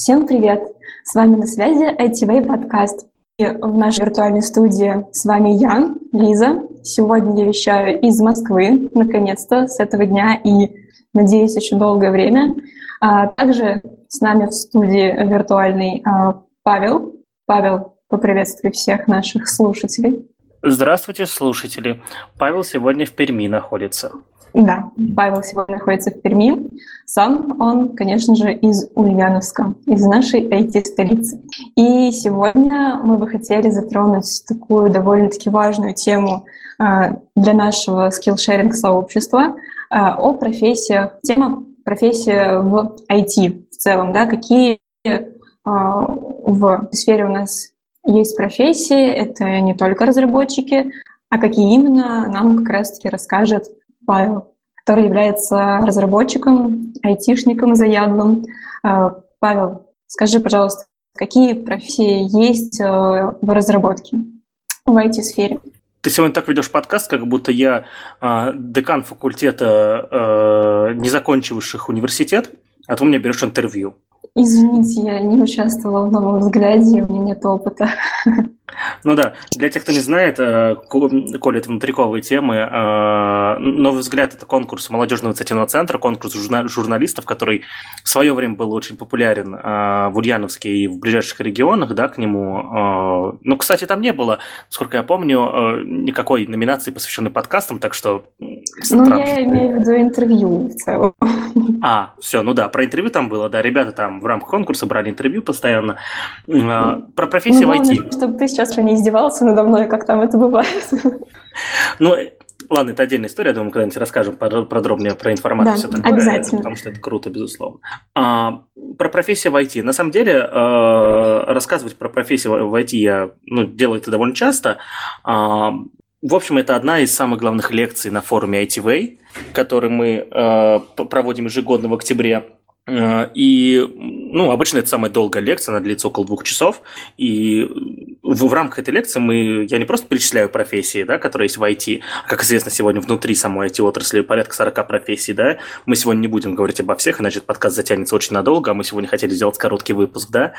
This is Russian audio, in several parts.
Всем привет! С вами на связи ITV подкаст. И в нашей виртуальной студии с вами я, Лиза. Сегодня я вещаю из Москвы, наконец-то, с этого дня и, надеюсь, еще долгое время. А также с нами в студии виртуальный а, Павел. Павел, поприветствуй всех наших слушателей. Здравствуйте, слушатели. Павел сегодня в Перми находится. Да, Павел сегодня находится в Перми. Сам он, конечно же, из Ульяновска, из нашей IT-столицы. И сегодня мы бы хотели затронуть такую довольно-таки важную тему а, для нашего скиллшеринг-сообщества а, о профессиях. Тема профессия в IT в целом, да, какие а, в сфере у нас есть профессии, это не только разработчики, а какие именно нам как раз-таки расскажет Павел, который является разработчиком, айтишником заядлым. А, Павел, скажи, пожалуйста, какие профессии есть э, в разработке в IT-сфере? Ты сегодня так ведешь подкаст, как будто я э, декан факультета, э, не закончивших университет, а ты у меня берешь интервью. Извините, я не участвовала в новом взгляде, у меня нет опыта. Ну да, для тех, кто не знает, э, коли это внутриковые темы, э, «Новый взгляд» — это конкурс молодежного инициативного центра, конкурс журналистов, который в свое время был очень популярен э, в Ульяновске и в ближайших регионах, да, к нему. Ну, кстати, там не было, сколько я помню, никакой номинации, посвященной подкастам, так что... Ну, я имею в виду интервью в целом. А, все, ну да, про интервью там было, да, ребята там в рамках конкурса брали интервью постоянно. Про профессию ну, в IT. Чтобы ты сейчас не издевался надо мной, как там это бывает. Ну, ладно, это отдельная история, я думаю, когда-нибудь расскажем подробнее про информацию. Да, обязательно. Потому что это круто, безусловно. А, про профессию в IT. На самом деле, э, рассказывать про профессию в IT я ну, делаю это довольно часто. А, в общем, это одна из самых главных лекций на форуме ITV, который мы э, проводим ежегодно в октябре. Э, и, ну, обычно это самая долгая лекция, она длится около двух часов. И в, в рамках этой лекции мы, я не просто перечисляю профессии, да, которые есть в IT, а, как известно, сегодня внутри самой IT-отрасли порядка 40 профессий, да. Мы сегодня не будем говорить обо всех, иначе подкаст затянется очень надолго, а мы сегодня хотели сделать короткий выпуск, да.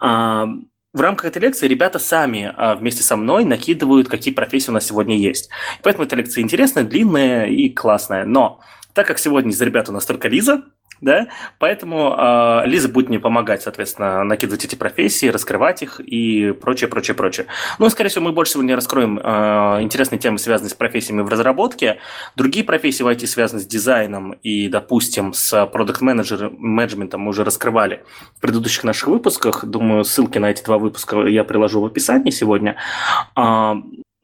А, в рамках этой лекции ребята сами а, вместе со мной накидывают, какие профессии у нас сегодня есть. Поэтому эта лекция интересная, длинная и классная. Но так как сегодня из ребят у нас только Лиза, да, поэтому э, Лиза будет мне помогать, соответственно, накидывать эти профессии, раскрывать их и прочее, прочее, прочее. Ну, скорее всего, мы больше сегодня раскроем э, интересные темы, связанные с профессиями в разработке. Другие профессии в IT связаны с дизайном и, допустим, с продукт-менеджментом мы уже раскрывали в предыдущих наших выпусках. Думаю, ссылки на эти два выпуска я приложу в описании сегодня. Э,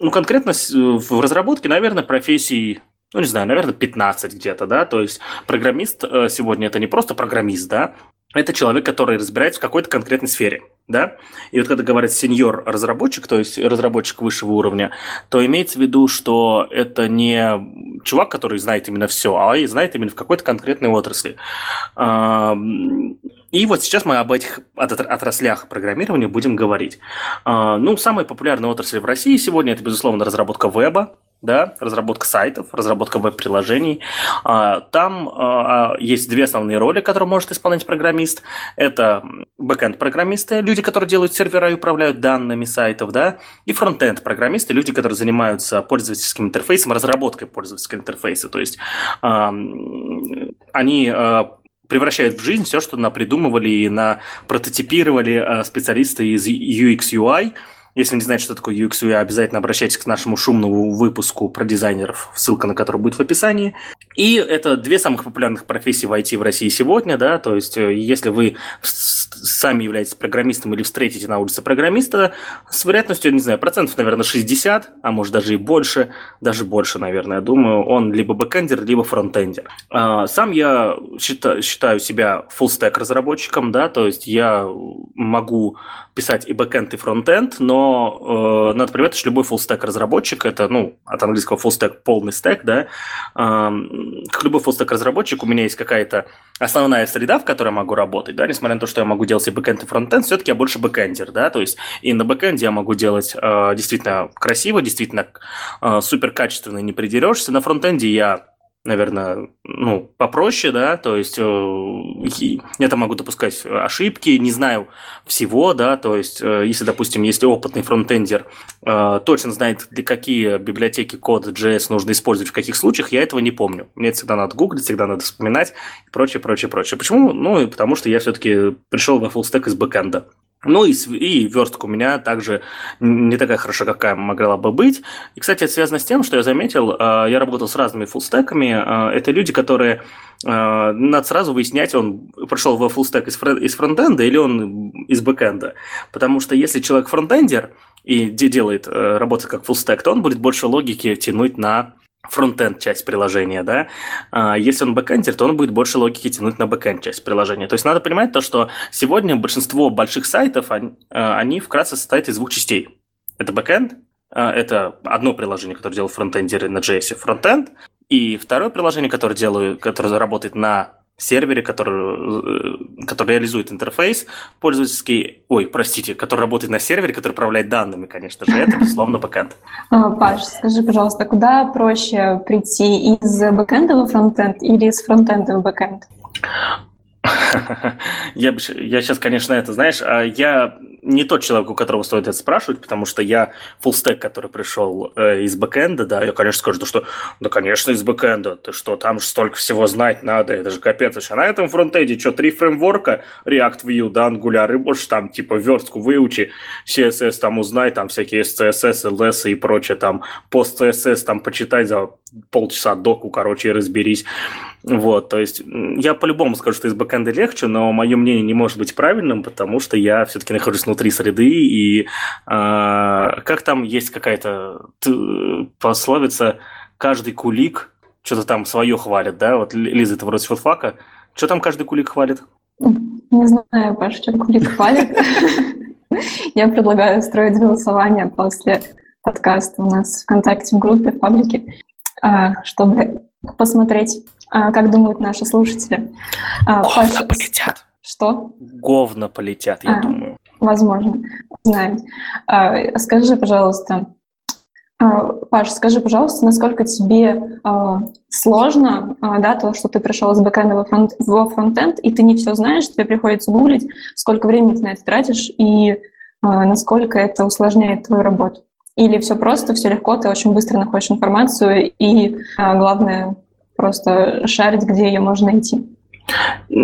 ну, конкретно в разработке, наверное, профессий ну, не знаю, наверное, 15 где-то, да, то есть программист э, сегодня это не просто программист, да, это человек, который разбирается в какой-то конкретной сфере, да? И вот когда говорят сеньор-разработчик, то есть разработчик высшего уровня, то имеется в виду, что это не чувак, который знает именно все, а знает именно в какой-то конкретной отрасли. И вот сейчас мы об этих отраслях программирования будем говорить. А, ну, самая популярная отрасль в России сегодня – это, безусловно, разработка веба, да, разработка сайтов, разработка веб-приложений. А, там а, есть две основные роли, которые может исполнять программист. Это бэкэнд-программисты, люди, которые делают сервера и управляют данными сайтов, да, и фронтенд-программисты, люди, которые занимаются пользовательским интерфейсом, разработкой пользовательского интерфейса. То есть они превращают в жизнь все, что напридумывали и на прототипировали специалисты из UX UI – если не знаете, что такое UX UI, обязательно обращайтесь к нашему шумному выпуску про дизайнеров, ссылка на который будет в описании. И это две самых популярных профессии в IT в России сегодня, да, то есть э, если вы сами являетесь программистом или встретите на улице программиста, с вероятностью, не знаю, процентов, наверное, 60, а может даже и больше, даже больше, наверное, я думаю, он либо бэкэндер, либо фронтендер. А, сам я считаю, себя full-stack разработчиком, да, то есть я могу писать и бэкэнд, и фронтенд, но э, надо понимать, что любой full-stack разработчик, это, ну, от английского full-stack полный стек, да, э, как любой full-stack разработчик, у меня есть какая-то основная среда, в которой я могу работать, да, несмотря на то, что я могу делать и бэкэнд, и фронтенд, все-таки я больше бэкэндер, да, то есть и на бэкэнде я могу делать э, действительно красиво, действительно э, супер качественно, не придерешься, на фронтенде я наверное, ну, попроще, да, то есть э, я там могу допускать ошибки, не знаю всего, да, то есть э, если, допустим, если опытный фронтендер э, точно знает, для какие библиотеки код JS нужно использовать в каких случаях, я этого не помню. Мне это всегда надо гуглить, всегда надо вспоминать и прочее, прочее, прочее. Почему? Ну, потому что я все-таки пришел во full-stack из бэкэнда. Ну и, и верстка у меня также не такая хорошая, какая могла бы быть. И, кстати, это связано с тем, что я заметил, э, я работал с разными фуллстеками. Э, это люди, которые э, надо сразу выяснять, он пришел во фуллстек из, из фронтенда или он из бэкенда. Потому что если человек фронтендер и делает, работает как фуллстек, то он будет больше логики тянуть на фронтенд часть приложения, да, а если он бэкэндер, то он будет больше логики тянуть на бэкэнд часть приложения. То есть надо понимать то, что сегодня большинство больших сайтов, они, а, они вкратце состоят из двух частей. Это бэкэнд, а, это одно приложение, которое делают фронтендеры на JS, фронтенд, и второе приложение, которое, делаю, которое работает на сервере, который, э, который реализует интерфейс пользовательский, ой, простите, который работает на сервере, который управляет данными, конечно же, это, безусловно, бэкэнд. А, Паш, скажи, пожалуйста, куда проще прийти из бэкэнда в фронтенд или из фронтенда в бэкэнд? Я, я сейчас, конечно, это, знаешь, а я не тот человек, у которого стоит это спрашивать, потому что я фуллстек, который пришел э, из бэкэнда, да, я, конечно, скажу, что, да, конечно, из бэкэнда, ты что, там же столько всего знать надо, это же капец. А на этом фронтенде что, три фреймворка, React, Vue, да, Angular, и больше там, типа, верстку выучи, CSS там узнай, там всякие SCSS, LS и прочее, там, пост CSS там почитай за полчаса доку, короче, и разберись. Вот, то есть я по-любому скажу, что из бэкэнда легче, но мое мнение не может быть правильным, потому что я все-таки нахожусь внутри среды, и э, как там есть какая-то пословица «каждый кулик что-то там свое хвалит», да? Вот Лиза, это вроде с филфака. Что там каждый кулик хвалит? Не знаю, Паша, что кулик хвалит. Я предлагаю устроить голосование после подкаста у нас в ВКонтакте в группе, в паблике, а, чтобы посмотреть а, как думают наши слушатели. Говно Паша, полетят. Что? Говно полетят, я а, думаю. Возможно. Знаем. А, скажи, пожалуйста, а, Паш, скажи, пожалуйста, насколько тебе э, сложно, да, то, что ты пришел из бэкэнда во, фронт, во фронтенд, и ты не все знаешь, тебе приходится гуглить, сколько времени ты на это тратишь, и насколько это усложняет твою работу? Или все просто, все легко, ты очень быстро находишь информацию, и главное, просто шарить, где ее можно найти.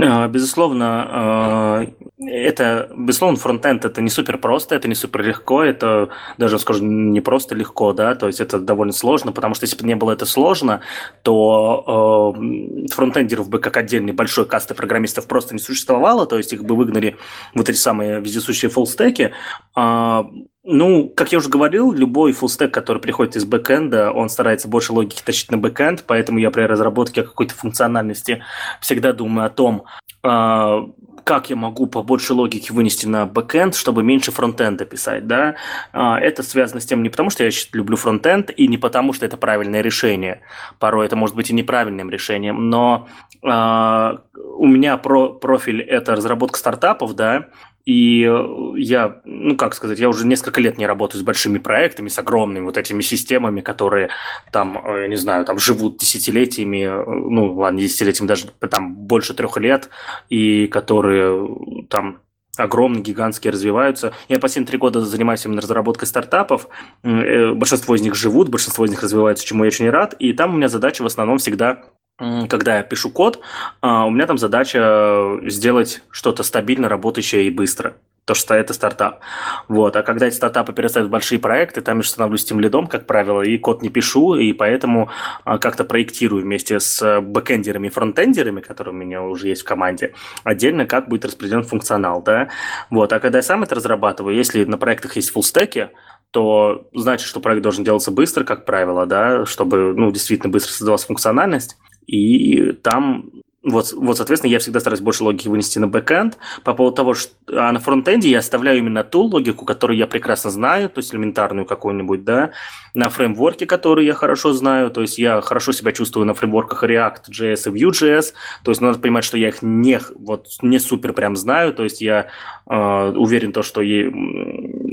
А, безусловно, а, это, безусловно, фронтенд это не супер просто, это не супер легко, это даже, скажу, не просто легко, да, то есть это довольно сложно, потому что если бы не было это сложно, то э, фронтендеров бы как отдельный большой касты программистов просто не существовало, то есть их бы выгнали вот эти самые вездесущие фуллстеки, э, ну, как я уже говорил, любой фуллстек, который приходит из бэкэнда, он старается больше логики тащить на бэкэнд, поэтому я при разработке какой-то функциональности всегда думаю о том, а, как я могу побольше логики вынести на бэкэнд, чтобы меньше фронтенда писать, да. А, это связано с тем не потому, что я люблю фронтенд, и не потому, что это правильное решение. Порой это может быть и неправильным решением, но э, у меня про профиль – это разработка стартапов, да, и э, я, ну как сказать, я уже несколько лет не работаю с большими проектами, с огромными вот этими системами, которые там, э, я не знаю, там живут десятилетиями, э, ну ладно, десятилетиями даже там больше трех лет, и которые там огромные, гигантские, развиваются. Я последние три года занимаюсь именно разработкой стартапов. Большинство из них живут, большинство из них развиваются, чему я очень рад. И там у меня задача в основном всегда когда я пишу код, а, у меня там задача сделать что-то стабильно работающее и быстро. То, что это стартап. Вот. А когда эти стартапы перерастают в большие проекты, там я становлюсь тем лидом, как правило, и код не пишу, и поэтому а, как-то проектирую вместе с бэкендерами и фронтендерами, которые у меня уже есть в команде, отдельно, как будет распределен функционал. Да? Вот. А когда я сам это разрабатываю, если на проектах есть фуллстеки, то значит, что проект должен делаться быстро, как правило, да, чтобы ну, действительно быстро создавалась функциональность. И там вот, вот, соответственно, я всегда стараюсь больше логики вынести на бэкэнд. По поводу того, что а на фронтенде я оставляю именно ту логику, которую я прекрасно знаю, то есть элементарную какую-нибудь, да, на фреймворке, который я хорошо знаю, то есть я хорошо себя чувствую на фреймворках React, JS и Vue.js, то есть надо понимать, что я их не, вот, не супер прям знаю, то есть я э, уверен, то, что я,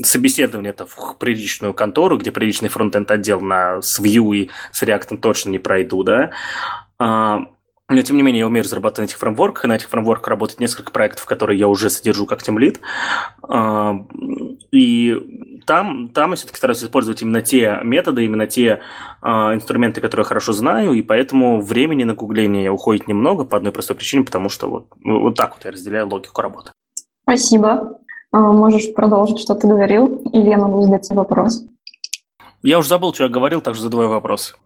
собеседование это в приличную контору, где приличный фронтенд отдел на, с Vue и с React точно не пройду, да, но, тем не менее, я умею разрабатывать на этих фреймворках, и на этих фреймворках работает несколько проектов, которые я уже содержу как тимлид. А, и там, там я все-таки стараюсь использовать именно те методы, именно те а, инструменты, которые я хорошо знаю, и поэтому времени на гугление уходит немного по одной простой причине, потому что вот, вот так вот я разделяю логику работы. Спасибо. Можешь продолжить, что ты говорил, или я могу задать тебе вопрос? Я уже забыл, что я говорил, так что задавай вопрос.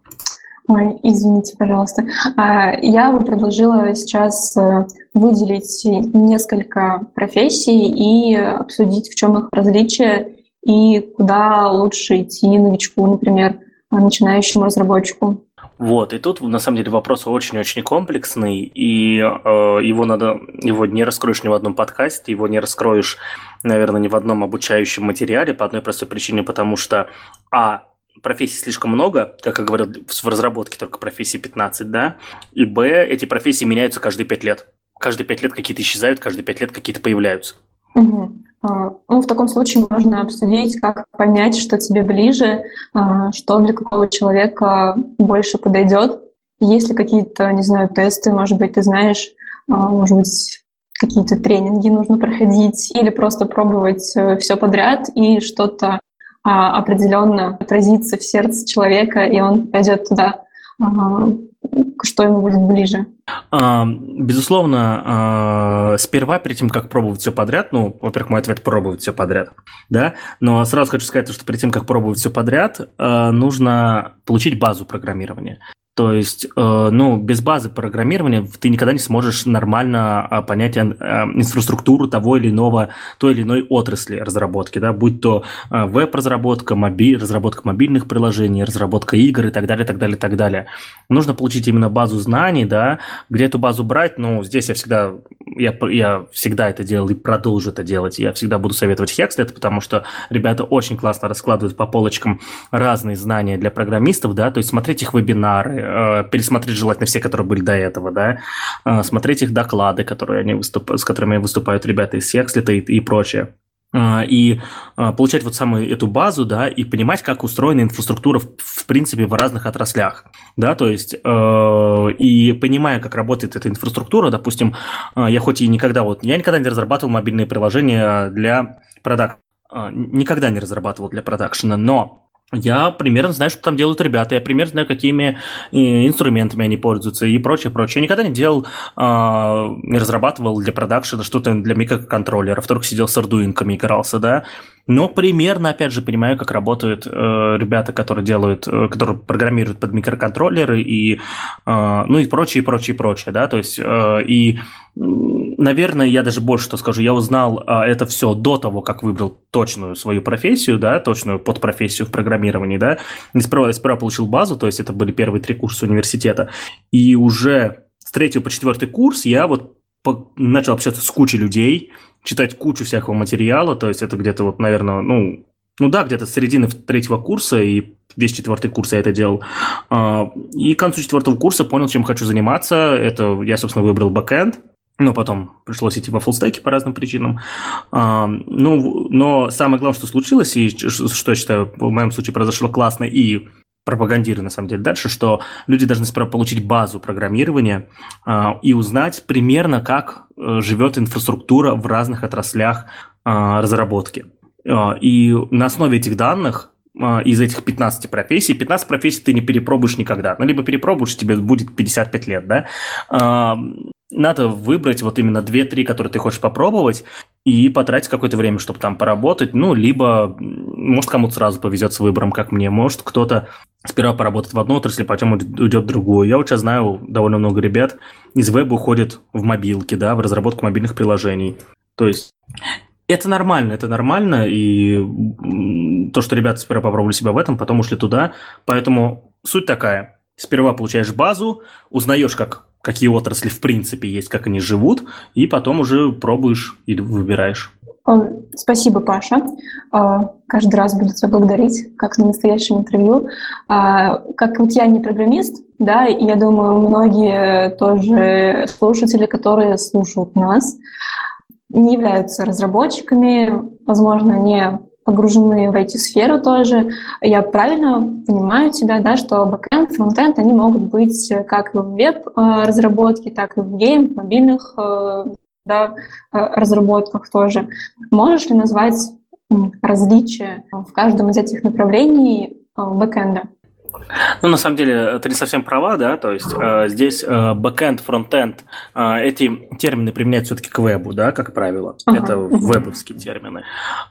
Ой, извините, пожалуйста. А, я бы предложила сейчас э, выделить несколько профессий и обсудить, в чем их различия и куда лучше идти новичку, например, начинающему разработчику. Вот, и тут на самом деле вопрос очень-очень комплексный, и э, его надо, его не раскроешь ни в одном подкасте, его не раскроешь, наверное, ни в одном обучающем материале по одной простой причине, потому что, а, профессий слишком много, как я говорил, в разработке только профессий 15, да, и б, эти профессии меняются каждые 5 лет. Каждые 5 лет какие-то исчезают, каждые 5 лет какие-то появляются. Угу. Ну, в таком случае можно обсудить, как понять, что тебе ближе, а, что для какого человека больше подойдет. Есть ли какие-то, не знаю, тесты, может быть, ты знаешь, а, может быть, какие-то тренинги нужно проходить, или просто пробовать э, все подряд и что-то а, определенно отразится в сердце человека, и он пойдет туда, а, что ему будет ближе. А, безусловно, сперва, перед тем, как пробовать все подряд, ну, во-первых, мой ответ – пробовать все подряд, да, но сразу хочу сказать, что перед тем, как пробовать все подряд, нужно получить базу программирования. То есть, э, ну, без базы программирования ты никогда не сможешь нормально а, понять э, инфраструктуру того или иного, той или иной отрасли разработки, да, будь то э, веб-разработка, моби, разработка мобильных приложений, разработка игр и так далее, так далее, так далее. Нужно получить именно базу знаний, да, где эту базу брать, ну, здесь я всегда, я, я всегда это делал и продолжу это делать, я всегда буду советовать Hexlet, потому что ребята очень классно раскладывают по полочкам разные знания для программистов, да, то есть смотреть их вебинары, Э, пересмотреть желательно все, которые были до этого, да, э, смотреть их доклады, которые они выступ... с которыми выступают ребята из Секслита и, и прочее. Э, и получать вот самую эту базу, да, и понимать, как устроена инфраструктура в, в принципе в разных отраслях, да, то есть э, и понимая, как работает эта инфраструктура, допустим, я хоть и никогда вот я никогда не разрабатывал мобильные приложения для продакшена, э, никогда не разрабатывал для продакшена, но я примерно знаю, что там делают ребята, я примерно знаю, какими э, инструментами они пользуются и прочее, прочее. Я никогда не делал, а, не разрабатывал для продакшена что-то для микроконтроллеров, только сидел с ардуинками игрался, да. Но примерно, опять же, понимаю, как работают э, ребята, которые делают, э, которые программируют под микроконтроллеры и, э, ну и прочее, прочее, прочее, да, то есть э, и, наверное, я даже больше что скажу, я узнал э, это все до того, как выбрал точную свою профессию, да, точную подпрофессию в программировании, да, не сперва, я сперва получил базу, то есть это были первые три курса университета, и уже с третьего по четвертый курс я вот начал общаться с кучей людей, читать кучу всякого материала, то есть это где-то вот, наверное, ну, ну да, где-то с середины третьего курса и весь четвертый курс я это делал. А, и к концу четвертого курса понял, чем хочу заниматься. Это я, собственно, выбрал бэкэнд, но потом пришлось идти во фуллстеке по разным причинам. А, ну, но самое главное, что случилось, и что я считаю, в моем случае произошло классно, и пропагандирую на самом деле дальше, что люди должны сперва получить базу программирования э, и узнать примерно, как э, живет инфраструктура в разных отраслях э, разработки. Э, и на основе этих данных из этих 15 профессий, 15 профессий ты не перепробуешь никогда. Ну, либо перепробуешь, тебе будет 55 лет, да надо выбрать вот именно 2-3, которые ты хочешь попробовать, и потратить какое-то время, чтобы там поработать. Ну, либо, может, кому-то сразу повезет с выбором, как мне. Может, кто-то сперва поработает в одной отрасли, потом уйдет в другую. Я вот сейчас знаю довольно много ребят из веба уходят в мобилки, да, в разработку мобильных приложений. То есть это нормально, это нормально, и то, что ребята сперва попробовали себя в этом, потом ушли туда. Поэтому суть такая. Сперва получаешь базу, узнаешь, как какие отрасли в принципе есть, как они живут, и потом уже пробуешь и выбираешь. Спасибо, Паша. А, каждый раз буду тебя благодарить, как на настоящем интервью. А, как вот я не программист, да, и я думаю, многие тоже слушатели, которые слушают нас, не являются разработчиками, возможно, не погружены в IT-сферу тоже. Я правильно понимаю тебя, да, что бэкэнд, фронтенд, они могут быть как в веб-разработке, так и в game, в мобильных да, разработках тоже. Можешь ли назвать различия в каждом из этих направлений бэкэнда? Ну, на самом деле, ты не совсем права, да, то есть э, здесь э, бэкэнд, фронтенд, э, эти термины применяются все-таки к вебу, да, как правило, ага. это вебовские термины.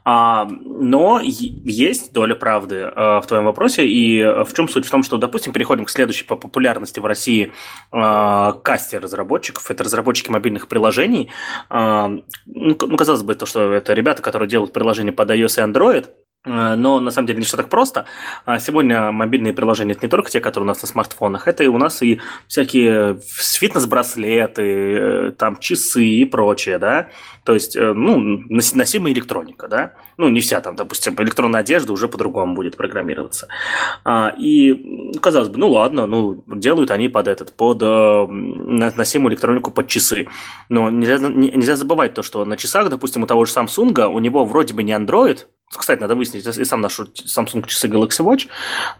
А, но есть доля правды э, в твоем вопросе, и в чем суть? В том, что, допустим, переходим к следующей по популярности в России э, касте разработчиков, это разработчики мобильных приложений. Э, ну, ну, казалось бы, то, что это ребята, которые делают приложения под iOS и Android, Э, но на самом деле не все так просто. А сегодня мобильные приложения это не только те, которые у нас на смартфонах, это и у нас и всякие фитнес-браслеты, э, там часы и прочее, да. То есть, э, ну, носимая электроника, да. Ну, не вся там, допустим, электронная одежда уже по-другому будет программироваться. А, и, казалось бы, ну ладно, ну, делают они под этот, под носимую электронику под часы. Но нельзя, нельзя забывать то, что на часах, допустим, у того же Samsung, у него вроде бы не Android, кстати, надо выяснить, я сам ношу Samsung часы Galaxy Watch,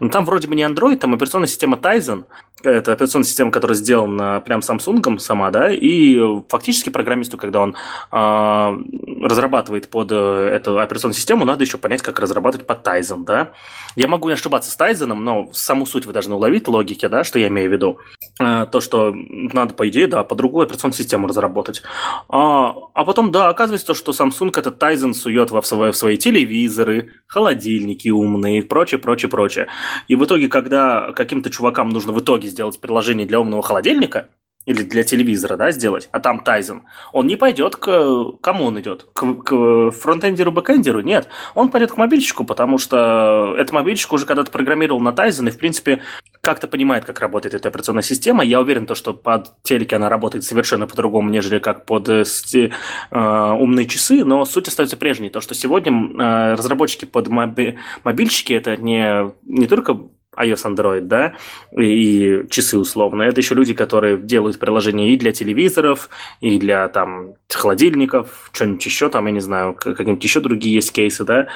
но там вроде бы не Android, там операционная система Tizen, это операционная система, которая сделана прям Samsung сама, да, и фактически программисту, когда он э, разрабатывает под э, эту операционную систему, надо еще понять, как разрабатывать под Tizen, да. Я могу не ошибаться с Tizen, но саму суть вы должны уловить логики, да, что я имею в виду. Э, то, что надо, по идее, да, по другую операционную систему разработать. А, а потом, да, оказывается, то, что Samsung этот Tizen сует в свои, в свои телевизоры, телевизоры, холодильники умные и прочее, прочее, прочее. И в итоге, когда каким-то чувакам нужно в итоге сделать приложение для умного холодильника, или для телевизора, да, сделать, а там Tizen, он не пойдет к... Кому он идет? К, к фронтендеру, бэкендеру? Нет. Он пойдет к мобильщику, потому что этот мобильщик уже когда-то программировал на Tizen и, в принципе, как-то понимает, как работает эта операционная система. Я уверен, то, что под телеке она работает совершенно по-другому, нежели как под э, э, умные часы, но суть остается прежней. То, что сегодня э, разработчики под моби... мобильщики это не, не только iOS, Android, да, и, часы условно. Это еще люди, которые делают приложения и для телевизоров, и для там холодильников, что-нибудь еще там, я не знаю, какие-нибудь еще другие есть кейсы, да.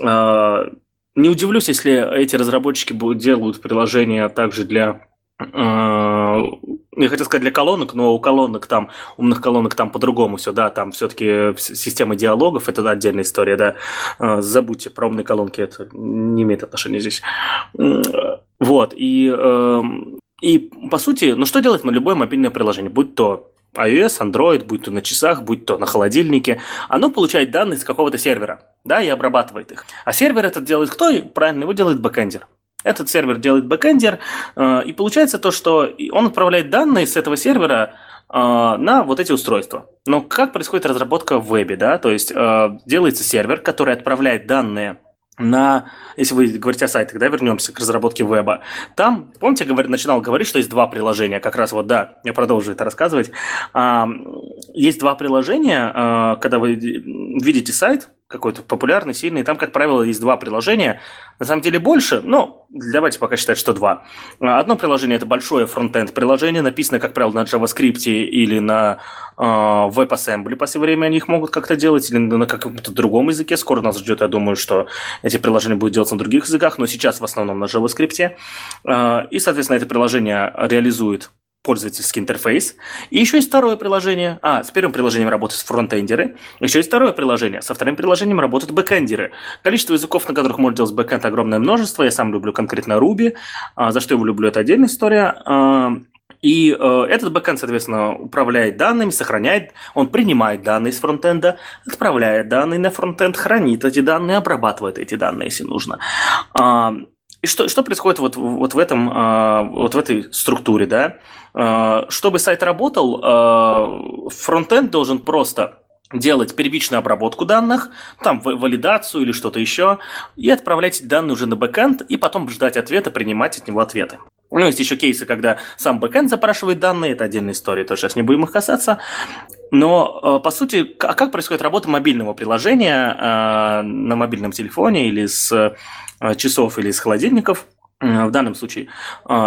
А, не удивлюсь, если эти разработчики делают приложения также для а, я хотел сказать для колонок, но у колонок там, умных колонок там по-другому все, да, там все-таки система диалогов, это отдельная история, да, а, забудьте про умные колонки, это не имеет отношения здесь. Вот, и, эм, и по сути, ну что делать на любое мобильное приложение, будь то iOS, Android, будь то на часах, будь то на холодильнике, оно получает данные с какого-то сервера, да, и обрабатывает их. А сервер этот делает кто? Правильно, его делает бэкэндер. Этот сервер делает бэкэндер, э, и получается то, что он отправляет данные с этого сервера э, на вот эти устройства. Но как происходит разработка в вебе, да? То есть э, делается сервер, который отправляет данные на, если вы говорите о сайтах, да, вернемся к разработке веба, там, помните, говор, начинал говорить, что есть два приложения, как раз вот, да, я продолжу это рассказывать. Есть два приложения, когда вы видите сайт, какой-то популярный, сильный. Там, как правило, есть два приложения. На самом деле больше, но давайте пока считать, что два. Одно приложение – это большое фронтенд приложение, написано, как правило, на JavaScript или на э, WebAssembly. По всему времени они их могут как-то делать, или на каком-то другом языке. Скоро нас ждет, я думаю, что эти приложения будут делаться на других языках, но сейчас в основном на JavaScript. Э, и, соответственно, это приложение реализует пользовательский интерфейс. И еще есть второе приложение. А, с первым приложением работают фронтендеры. Еще есть второе приложение. Со вторым приложением работают бэкендеры. Количество языков, на которых можно делать бэкенд, огромное множество. Я сам люблю конкретно Ruby. А, за что я его люблю, это отдельная история. А, и э, этот бэкенд, соответственно, управляет данными, сохраняет, он принимает данные с фронтенда, отправляет данные на фронтенд, хранит эти данные, обрабатывает эти данные, если нужно. Э, и что, что происходит вот, вот в этом, э, вот в этой структуре, да? Э, чтобы сайт работал, э, фронтенд должен просто делать первичную обработку данных, там валидацию или что-то еще, и отправлять эти данные уже на бэкэнд, и потом ждать ответа, принимать от него ответы. Ну, есть еще кейсы, когда сам бэкэнд запрашивает данные, это отдельная история, тоже сейчас не будем их касаться. Но, по сути, а как происходит работа мобильного приложения на мобильном телефоне или с часов или с холодильников? В данном случае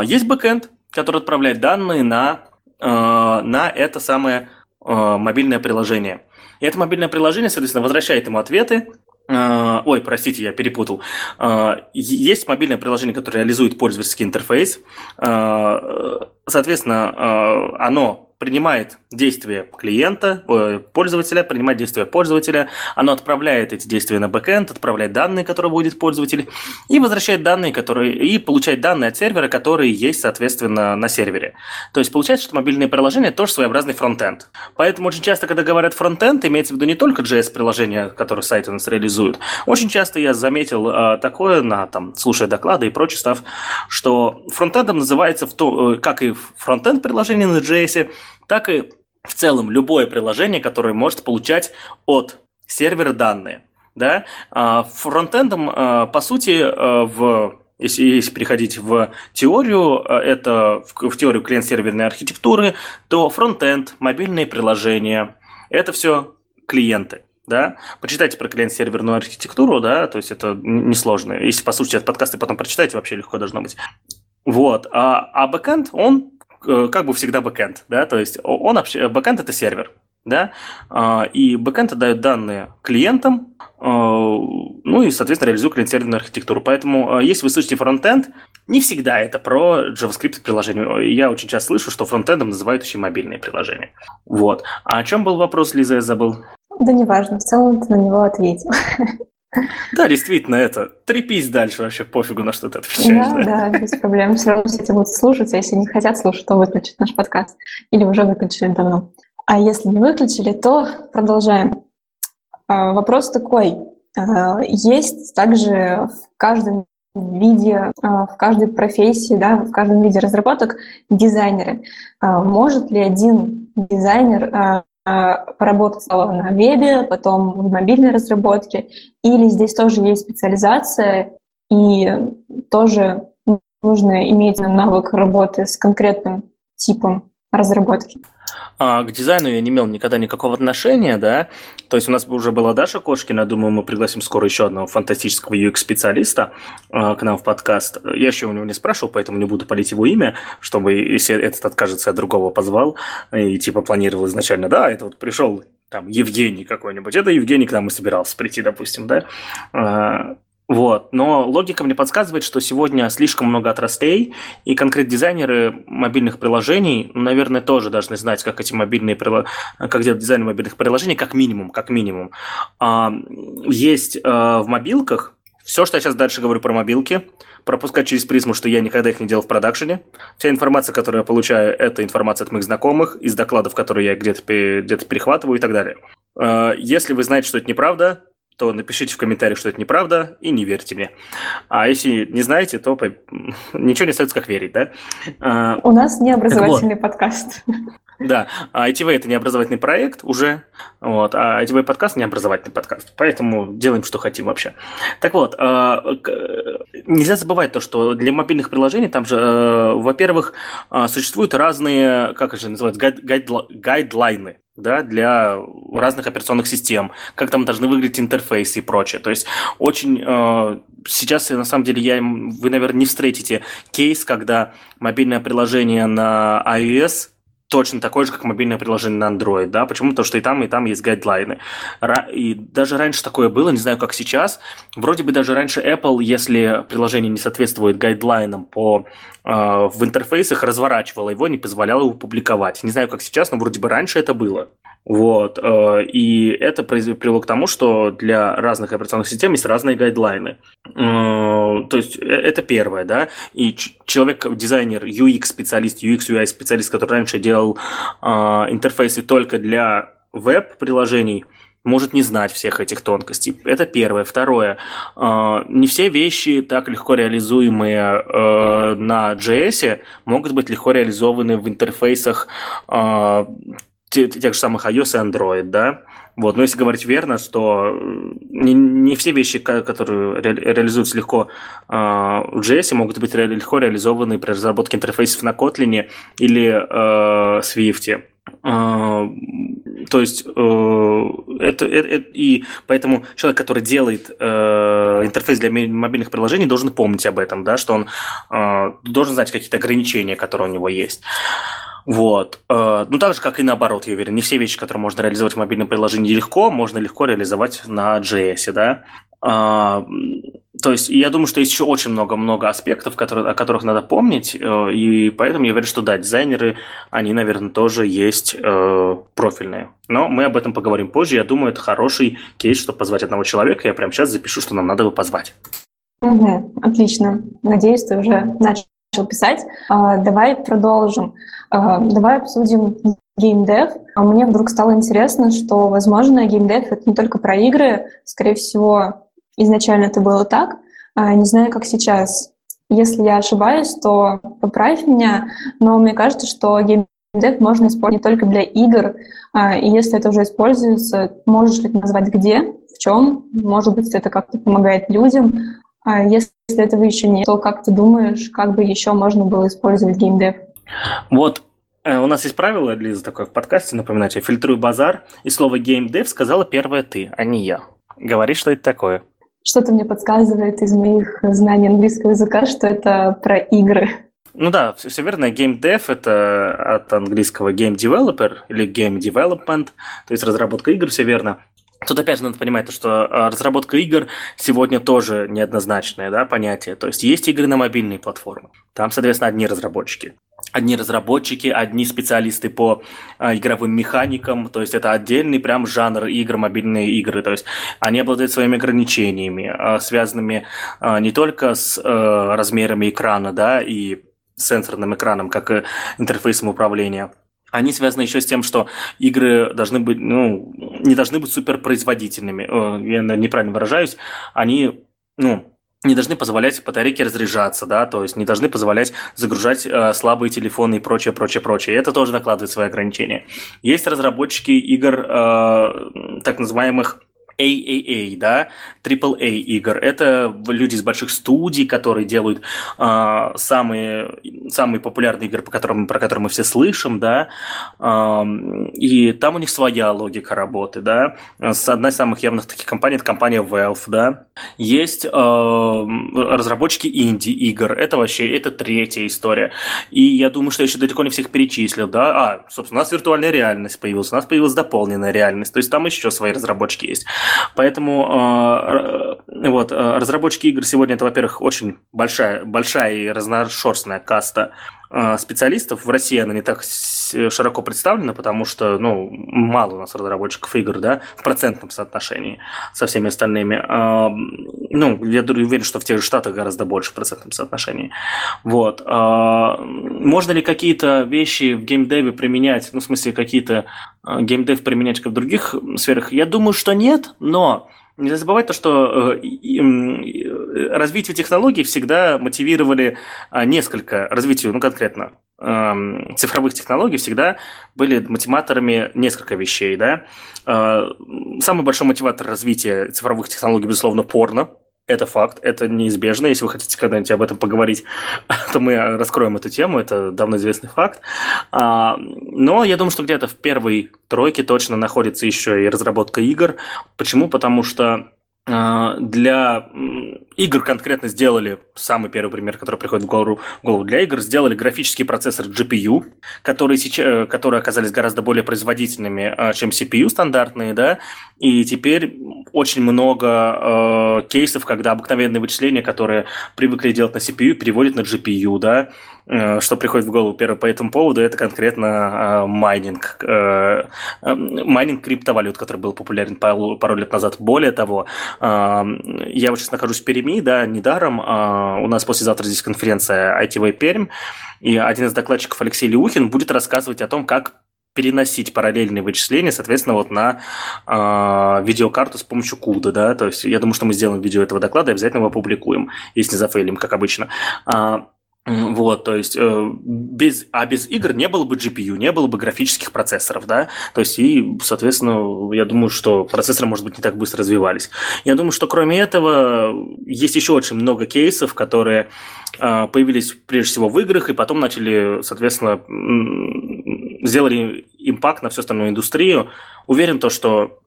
есть бэкэнд, который отправляет данные на, э, на это самое э, мобильное приложение. И это мобильное приложение, соответственно, возвращает ему ответы, Uh, ой, простите, я перепутал. Uh, есть мобильное приложение, которое реализует пользовательский интерфейс. Uh, соответственно, оно принимает действия клиента, пользователя, принимает действия пользователя, оно отправляет эти действия на бэкэнд, отправляет данные, которые будет пользователь, и возвращает данные, которые, и получает данные от сервера, которые есть, соответственно, на сервере. То есть получается, что мобильное приложение тоже своеобразный фронтенд. Поэтому очень часто, когда говорят фронтенд, имеется в виду не только JS-приложения, которые сайты у нас реализуют. Очень часто я заметил э, такое, на, там, слушая доклады и прочий став, что фронтендом называется, в то, э, как и фронтенд приложение на JS, так и в целом любое приложение, которое может получать от сервера данные. Да? А, фронтендом, а, по сути, а, в если, если переходить в теорию, это в, в теорию клиент-серверной архитектуры, то фронтенд, мобильные приложения, это все клиенты. Да? Почитайте про клиент-серверную архитектуру, да, то есть это несложно. Если послушайте этот подкаст и потом прочитайте, вообще легко должно быть. Вот. А, а бэкэнд, он как бы всегда бэкэнд, да, то есть он вообще, бэкэнд это сервер, да, а, и бэкэнд отдает данные клиентам, э, ну и, соответственно, реализует клиент-серверную архитектуру. Поэтому, э, если вы слышите фронтенд, не всегда это про JavaScript приложение. Я очень часто слышу, что фронтендом называют еще мобильные приложения. Вот. А о чем был вопрос, Лиза, я забыл? Да неважно, в целом ты на него ответил. Да, действительно, это трепись дальше, вообще пофигу, на что ты отвечаешь. Да, да, да без проблем. Все равно все будут слушать, а если не хотят слушать, то выключат наш подкаст. Или уже выключили давно. А если не выключили, то продолжаем. А, вопрос такой. А, есть также в каждом виде, а, в каждой профессии, да, в каждом виде разработок дизайнеры. Может ли один дизайнер а, поработать на вебе, потом в мобильной разработке, или здесь тоже есть специализация, и тоже нужно иметь навык работы с конкретным типом разработки. А, к дизайну я не имел никогда никакого отношения, да. То есть у нас уже была Даша Кошкина, думаю, мы пригласим скоро еще одного фантастического UX-специалиста а, к нам в подкаст. Я еще у него не спрашивал, поэтому не буду палить его имя, чтобы, если этот откажется, я другого позвал и типа планировал изначально, да, это вот пришел там Евгений какой-нибудь, это Евгений к нам и собирался прийти, допустим, да. Вот. Но логика мне подсказывает, что сегодня слишком много отраслей, и конкретно дизайнеры мобильных приложений, наверное, тоже должны знать, как эти мобильные как делать дизайн мобильных приложений, как минимум, как минимум. А, есть а, в мобилках все, что я сейчас дальше говорю про мобилки, пропускать через призму, что я никогда их не делал в продакшене. Вся информация, которую я получаю, это информация от моих знакомых, из докладов, которые я где-то где перехватываю и так далее. А, если вы знаете, что это неправда, то напишите в комментариях, что это неправда, и не верьте мне. А если не знаете, то ничего не остается, как верить, да? А, У нас не образовательный вот. подкаст. Да, а ITV – это не образовательный проект уже, вот, а ITV подкаст – не образовательный подкаст, поэтому делаем, что хотим вообще. Так вот, а, нельзя забывать то, что для мобильных приложений там же, э, во-первых, а, существуют разные, как это называется, гайд, гайдлайны, да, для разных операционных систем, как там должны выглядеть интерфейсы и прочее. То есть очень э, сейчас, на самом деле, я, вы, наверное, не встретите кейс, когда мобильное приложение на iOS точно такое же, как мобильное приложение на Android, да, почему? Потому что и там, и там есть гайдлайны. И даже раньше такое было, не знаю, как сейчас. Вроде бы даже раньше Apple, если приложение не соответствует гайдлайнам по, э, в интерфейсах, разворачивало его, не позволяло его публиковать. Не знаю, как сейчас, но вроде бы раньше это было. Вот. Э, и это привело к тому, что для разных операционных систем есть разные гайдлайны. Э, то есть э, это первое, да. И человек, дизайнер, UX-специалист, UX-UI-специалист, который раньше делал интерфейсы только для веб-приложений, может не знать всех этих тонкостей. Это первое. Второе. Не все вещи, так легко реализуемые на JS, могут быть легко реализованы в интерфейсах тех же самых iOS и Android, да. Вот, но если говорить верно, что не, не все вещи, которые ре, реализуются легко э, в JS, могут быть ре, легко реализованы при разработке интерфейсов на Kotlin или э, Swift. Э, то есть э, это, это, это и поэтому человек, который делает э, интерфейс для мобильных приложений, должен помнить об этом, да, что он э, должен знать какие-то ограничения, которые у него есть. Вот. Э, ну, так же, как и наоборот, я уверен. Не все вещи, которые можно реализовать в мобильном приложении легко, можно легко реализовать на JS, да. А, то есть я думаю, что есть еще очень много-много аспектов, которые, о которых надо помнить, э, и поэтому я уверен, что да, дизайнеры, они, наверное, тоже есть э, профильные. Но мы об этом поговорим позже. Я думаю, это хороший кейс, чтобы позвать одного человека. Я прямо сейчас запишу, что нам надо его позвать. Угу, отлично. Надеюсь, ты уже начал писать. А, давай продолжим. А, давай обсудим геймдев. А мне вдруг стало интересно, что, возможно, геймдев — это не только про игры. Скорее всего, изначально это было так. А, не знаю, как сейчас. Если я ошибаюсь, то поправь меня, но мне кажется, что геймдев можно использовать не только для игр, и если это уже используется, можешь ли ты назвать где, в чем, может быть, это как-то помогает людям. А если этого еще нет, то как ты думаешь, как бы еще можно было использовать геймдев? Вот э, у нас есть правило, Лиза, такое в подкасте, напоминаю тебе, фильтруй базар, и слово геймдев сказала первая ты, а не я. Говори, что это такое. Что-то мне подсказывает из моих знаний английского языка, что это про игры. Ну да, все, все верно. Game Dev – это от английского Game Developer или Game Development, то есть разработка игр, все верно. Тут опять же надо понимать, что а, разработка игр сегодня тоже неоднозначное да, понятие. То есть есть игры на мобильные платформы. Там, соответственно, одни разработчики. Одни разработчики, одни специалисты по а, игровым механикам, то есть это отдельный прям жанр игр, мобильные игры, то есть они обладают своими ограничениями, а, связанными а, не только с а, размерами экрана, да, и сенсорным экраном, как и интерфейсом управления, они связаны еще с тем, что игры должны быть, ну, не должны быть суперпроизводительными. Я неправильно выражаюсь. Они, ну, не должны позволять батарейке разряжаться, да, то есть не должны позволять загружать э, слабые телефоны и прочее, прочее, прочее. Это тоже накладывает свои ограничения. Есть разработчики игр э, так называемых AAA, да, AAA игр. Это люди из больших студий, которые делают э, самые, самые популярные игры, по которым, про которые мы все слышим, да, э, и там у них своя логика работы, да. Одна из самых явных таких компаний – это компания Valve, да. Есть э, разработчики инди-игр, это вообще, это третья история. И я думаю, что я еще далеко не всех перечислил, да. А, собственно, у нас виртуальная реальность появилась, у нас появилась дополненная реальность, то есть там еще свои разработчики есть. Поэтому а, вот, а, разработчики игр сегодня это, во-первых, очень большая, большая и разношерстная каста специалистов. В России она не так широко представлена, потому что ну, мало у нас разработчиков игр да, в процентном соотношении со всеми остальными. Ну, я уверен, что в тех же Штатах гораздо больше в процентном соотношении. Вот. Можно ли какие-то вещи в геймдеве применять, ну, в смысле, какие-то геймдев применять как в других сферах? Я думаю, что нет, но Нельзя забывать то, что э, развитие технологий всегда мотивировали а, несколько развитию, ну конкретно эм, цифровых технологий всегда были мотиваторами несколько вещей, да. Э, самый большой мотиватор развития цифровых технологий, безусловно, порно, это факт, это неизбежно. Если вы хотите когда-нибудь об этом поговорить, то мы раскроем эту тему, это давно известный факт. А, но я думаю, что где-то в первой тройке точно находится еще и разработка игр. Почему? Потому что а, для игр конкретно сделали, самый первый пример, который приходит в голову, в голову для игр, сделали графический процессор GPU, которые, сейчас, э, которые оказались гораздо более производительными, а, чем CPU стандартные, да, и теперь очень много э, кейсов, когда обыкновенные вычисления, которые привыкли делать на CPU, переводят на GPU, да, э, что приходит в голову первое по этому поводу, это конкретно э, майнинг, э, э, майнинг криптовалют, который был популярен пару, пару лет назад. Более того, э, я вот сейчас нахожусь в Перми, да, недаром, э, у нас послезавтра здесь конференция ITV Пермь, и один из докладчиков Алексей Леухин будет рассказывать о том, как переносить параллельные вычисления, соответственно, вот на э, видеокарту с помощью CUDA, да, то есть я думаю, что мы сделаем видео этого доклада и обязательно его опубликуем, если не зафейлим, как обычно. А, вот, то есть э, без, а без игр не было бы GPU, не было бы графических процессоров, да, то есть и, соответственно, я думаю, что процессоры, может быть, не так быстро развивались. Я думаю, что кроме этого есть еще очень много кейсов, которые э, появились прежде всего в играх и потом начали, соответственно, сделали импакт на всю остальную индустрию. Уверен то, что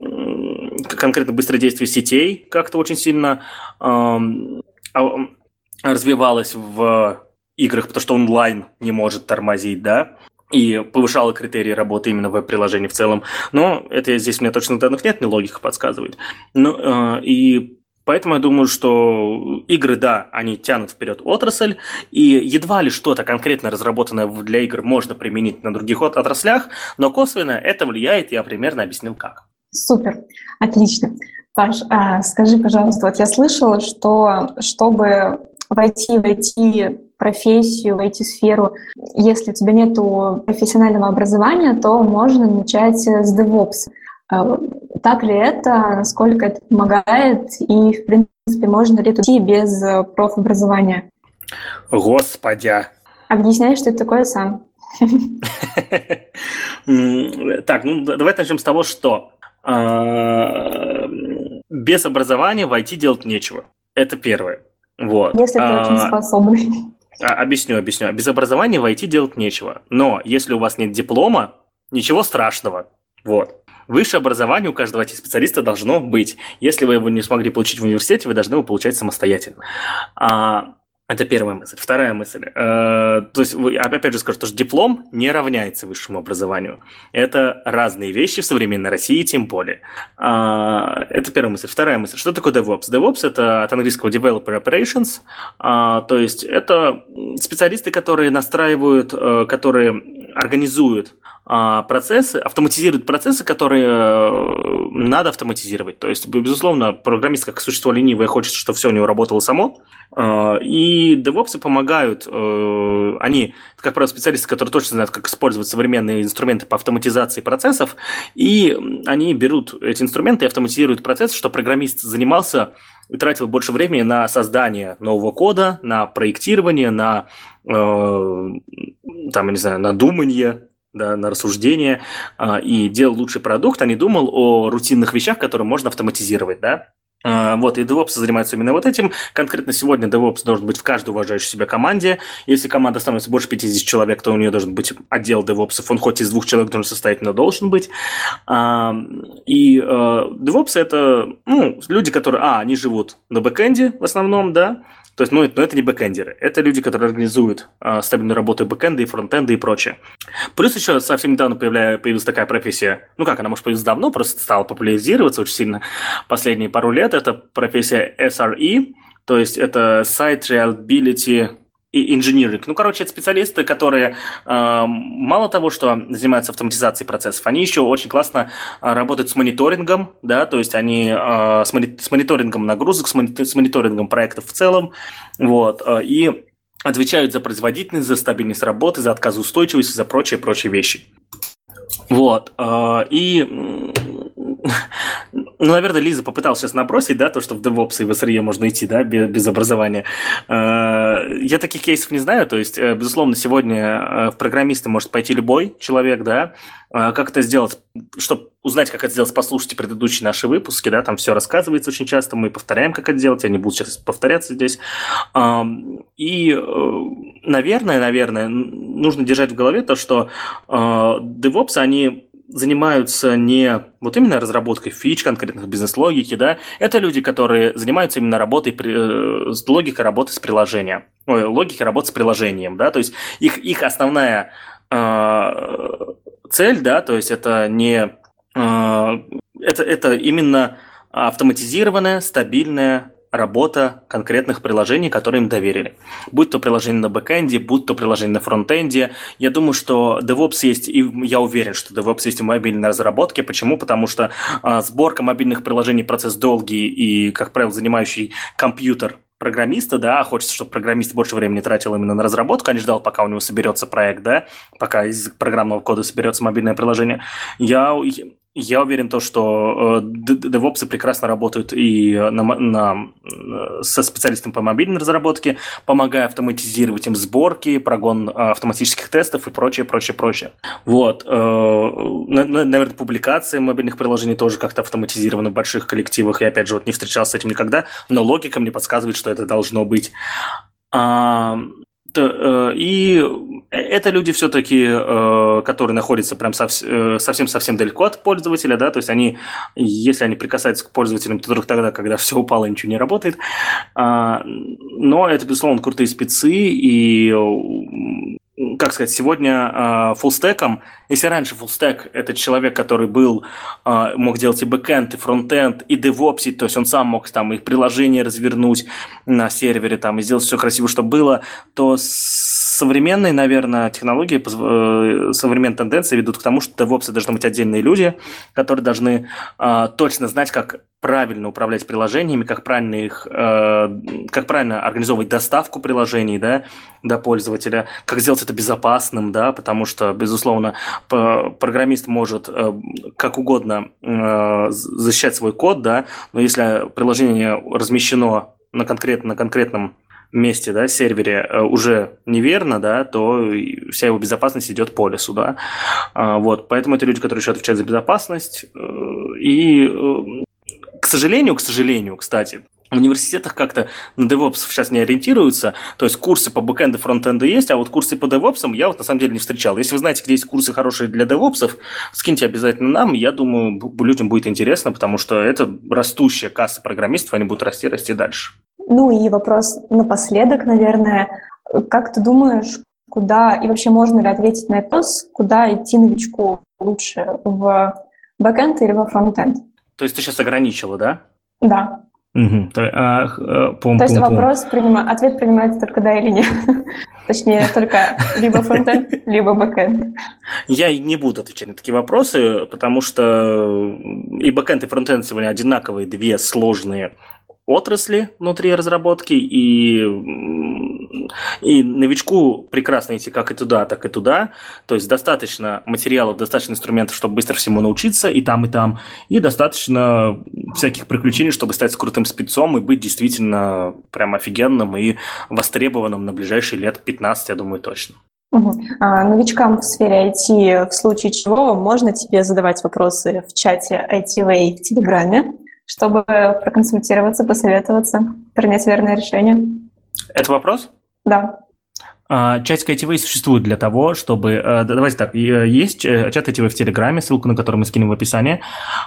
конкретно быстродействие сетей как-то очень сильно э, развивалось в играх, потому что онлайн не может тормозить, да. и повышало критерии работы именно веб-приложений в целом. Но это здесь у меня точно данных нет, мне логика подсказывает. Ну, э, и Поэтому я думаю, что игры, да, они тянут вперед отрасль, и едва ли что-то конкретно разработанное для игр можно применить на других отраслях, но косвенно это влияет, я примерно объяснил как. Супер, отлично. Паш, а, скажи, пожалуйста, вот я слышала, что чтобы войти в IT-профессию, в IT-сферу, если у тебя нет профессионального образования, то можно начать с DevOps. А, так ли это, насколько это помогает, и, в принципе, можно ли идти без профобразования? Господи! Объясняй, что это такое сам. Так, ну давай начнем с того, что а, без образования в IT делать нечего. Это первое. Вот. Если ты очень а, способный. Объясню, объясню. Без образования в IT делать нечего. Но если у вас нет диплома, ничего страшного. Вот. Высшее образование у каждого IT-специалиста должно быть. Если вы его не смогли получить в университете, вы должны его получать самостоятельно. А, это первая мысль. Вторая мысль. Э, то есть, вы, опять же скажу, что диплом не равняется высшему образованию. Это разные вещи в современной России, тем более. Э, это первая мысль. Вторая мысль. Что такое DevOps? DevOps – это от английского Developer Operations. Э, то есть, это специалисты, которые настраивают, э, которые организуют процессы, автоматизирует процессы, которые э, надо автоматизировать. То есть, безусловно, программист как существо ленивое хочет, чтобы все у него работало само. А, и DevOps помогают, э, они, как правило, специалисты, которые точно знают, как использовать современные инструменты по автоматизации процессов, и они берут эти инструменты и автоматизируют процесс, чтобы программист занимался и тратил больше времени на создание нового кода, на проектирование, на, э, там, не знаю, на думание, да, на рассуждение э, и делал лучший продукт, а не думал о рутинных вещах, которые можно автоматизировать, да. Э, вот, и DevOps занимается именно вот этим. Конкретно сегодня DevOps должен быть в каждой уважающей себя команде. Если команда становится больше 50 человек, то у нее должен быть отдел DevOps. Он хоть из двух человек должен состоять, но должен быть. Э, и э, DevOps – это ну, люди, которые, а, они живут на бэкэнде в основном, да, то есть, ну, это, ну, это не бэкэндеры. Это люди, которые организуют э, стабильную работу бэкэнда и фронтенда и прочее. Плюс еще совсем недавно появля... появилась такая профессия, ну как, она, может, появилась давно, просто стала популяризироваться очень сильно последние пару лет. Это профессия SRE, то есть это Site Reliability и. Ну, короче, это специалисты, которые э, мало того, что занимаются автоматизацией процессов, они еще очень классно э, работают с мониторингом, да, то есть они э, с, мони- с мониторингом нагрузок, с, с мониторингом проектов в целом, вот, э, и отвечают за производительность, за стабильность работы, за отказоустойчивость, за прочие-прочие вещи. Вот, э, и ну, наверное, Лиза попыталась сейчас набросить, да, то, что в DevOps и в SRE можно идти, да, без, без образования. Э, я таких кейсов не знаю, то есть, э, безусловно, сегодня э, в программисты может пойти любой человек, да, как это сделать, чтобы узнать, как это сделать, послушайте предыдущие наши выпуски, да, там все рассказывается очень часто, мы повторяем, как это делать, я не буду сейчас повторяться здесь. И, наверное, наверное, нужно держать в голове то, что DevOps, они занимаются не вот именно разработкой фич, конкретных бизнес-логики, да, это люди, которые занимаются именно работой, э, с логикой работы с приложением, ой, логикой работы с приложением, да, то есть их, их основная э, цель, да, то есть это не, э, это, это именно автоматизированная, стабильная работа конкретных приложений, которые им доверили. Будь то приложение на бэкэнде, будь то приложение на фронтенде. Я думаю, что DevOps есть, и я уверен, что DevOps есть в мобильной разработке. Почему? Потому что а, сборка мобильных приложений процесс долгий и, как правило, занимающий компьютер программиста, да, хочется, чтобы программист больше времени тратил именно на разработку, а не ждал, пока у него соберется проект, да, пока из программного кода соберется мобильное приложение. Я я уверен, то, что DevOps прекрасно работают и на, на, со специалистом по мобильной разработке, помогая автоматизировать им сборки, прогон автоматических тестов и прочее, прочее, прочее. Вот. Э, наверное, публикация мобильных приложений тоже как-то автоматизирована в больших коллективах. Я, опять же, вот не встречался с этим никогда, но логика мне подсказывает, что это должно быть. Э, и это люди все-таки, э, которые находятся прям э, совсем-совсем далеко от пользователя, да, то есть они, если они прикасаются к пользователям, то только тогда, когда все упало ничего не работает. А, но это, безусловно, крутые спецы, и как сказать, сегодня фуллстеком, если раньше фуллстек – это человек, который был, мог делать и бэкэнд, и фронтенд, и девопсить, то есть он сам мог там их приложение развернуть на сервере, там, и сделать все красиво, чтобы было, то современные, наверное, технологии, э, современные тенденции ведут к тому, что DevOps должны быть отдельные люди, которые должны э, точно знать, как правильно управлять приложениями, как правильно их, э, как правильно организовывать доставку приложений, да, до пользователя, как сделать это безопасным, да, потому что, безусловно, программист может э, как угодно защищать свой код, да, но если приложение размещено на, конкрет, на конкретном месте, да, сервере э, уже неверно, да, то вся его безопасность идет по лесу, да. А, вот, поэтому это люди, которые еще отвечают за безопасность. Э, и, э, к сожалению, к сожалению, кстати, в университетах как-то на DevOps сейчас не ориентируются, то есть курсы по бэкэнду, фронтенду есть, а вот курсы по DevOps я вот на самом деле не встречал. Если вы знаете, где есть курсы хорошие для DevOps, скиньте обязательно нам, я думаю, людям будет интересно, потому что это растущая касса программистов, они будут расти, расти дальше. Ну и вопрос напоследок, наверное, как ты думаешь, куда, и вообще можно ли ответить на вопрос, куда идти новичку лучше, в бэкэнд или во фронтенд? То есть ты сейчас ограничила, да? Да. Угу. То, а, пум, То есть пум, вопрос, принима... ответ принимается только да или нет. Точнее, только либо фронтенд, либо бэкэнд. Я не буду отвечать на такие вопросы, потому что и бэкэнд, и фронтенд сегодня одинаковые, две сложные отрасли внутри разработки, и, и новичку прекрасно идти как и туда, так и туда. То есть достаточно материалов, достаточно инструментов, чтобы быстро всему научиться и там, и там, и достаточно всяких приключений, чтобы стать крутым спецом и быть действительно прям офигенным и востребованным на ближайшие лет 15, я думаю, точно. А, новичкам в сфере IT в случае чего можно тебе задавать вопросы в чате ITV в Телеграме чтобы проконсультироваться, посоветоваться, принять верное решение. Это вопрос? Да. А, чатик ITV существует для того, чтобы... Э, давайте так, есть э, чат ITV в Телеграме, ссылку на который мы скинем в описании,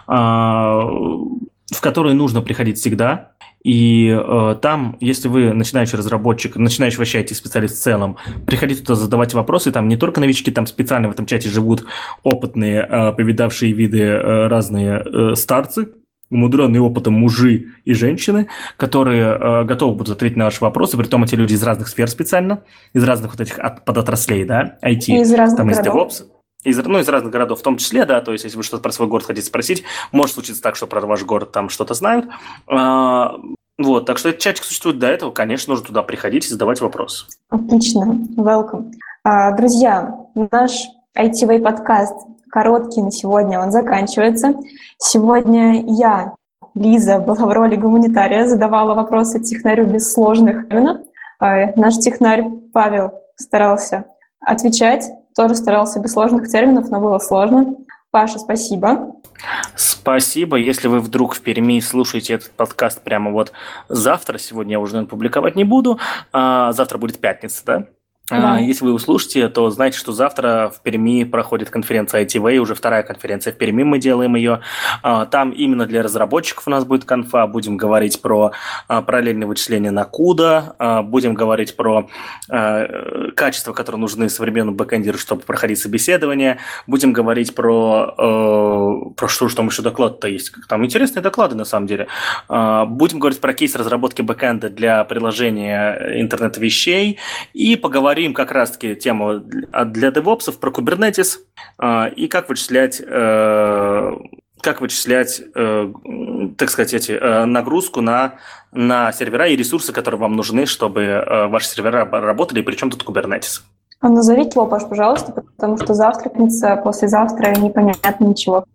а, в который нужно приходить всегда. И э, там, если вы начинающий разработчик, начинающий вообще IT-специалист в целом, приходите туда задавать вопросы, там не только новички, там специально в этом чате живут опытные, э, повидавшие виды э, разные э, старцы, умудренные опытом мужи и женщины, которые э, готовы будут ответить на наши вопросы, при том эти люди из разных сфер специально, из разных вот этих от, подотраслей, да, IT, из разных там городов. из DevOps, из, ну, из разных городов в том числе, да, то есть если вы что-то про свой город хотите спросить, может случиться так, что про ваш город там что-то знают. А, вот, так что этот чатик существует до этого, конечно, нужно туда приходить и задавать вопросы. Отлично, welcome. А, друзья, наш ITV подкаст короткий на сегодня, он заканчивается. Сегодня я, Лиза, была в роли гуманитария, задавала вопросы технарю без сложных. А, наш технарь Павел старался отвечать, тоже старался без сложных терминов, но было сложно. Паша, спасибо. Спасибо. Если вы вдруг в Перми слушаете этот подкаст прямо вот завтра, сегодня я уже, наверное, публиковать не буду, а завтра будет пятница, да? Да. А, если вы услышите, то знайте, что завтра в Перми проходит конференция ITV, уже вторая конференция в Перми, мы делаем ее. А, там именно для разработчиков у нас будет конфа, будем говорить про а, параллельное вычисление на CUDA, будем говорить про качества, которые нужны современному бэкэндеру, чтобы проходить собеседование, будем говорить про, про что же там еще доклад-то есть, там интересные доклады на самом деле. Будем говорить про кейс разработки бэкэнда для приложения интернета вещей и поговорим поговорим как раз-таки тему для DevOps про Kubernetes а, и как вычислять э, как вычислять, э, так сказать, эти, э, нагрузку на, на сервера и ресурсы, которые вам нужны, чтобы ваши сервера работали, причем тут Kubernetes. А назовите его, Паш, пожалуйста, потому что завтра, пятница, послезавтра непонятно ничего.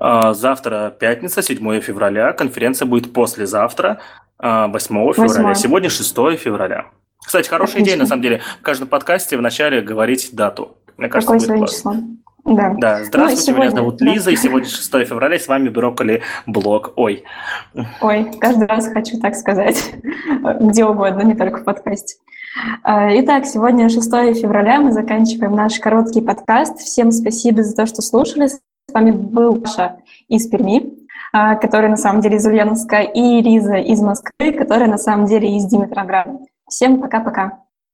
А, завтра пятница, 7 февраля, конференция будет послезавтра, 8 февраля. 8. Сегодня 6 февраля. Кстати, хорошая Отлично. идея, на самом деле, в каждом подкасте вначале говорить дату. Мне кажется, Какое будет число? Да. да. Здравствуйте, ну, сегодня, меня зовут Лиза, да. и сегодня 6 февраля, и с вами Брокколи Блог. Ой. Ой, каждый раз хочу так сказать. Где угодно, не только в подкасте. А, итак, сегодня 6 февраля, мы заканчиваем наш короткий подкаст. Всем спасибо за то, что слушали. С вами был Паша из Перми, а, который на самом деле из Ульяновска, и Лиза из Москвы, которая на самом деле из Димитрограда. Всем пока-пока.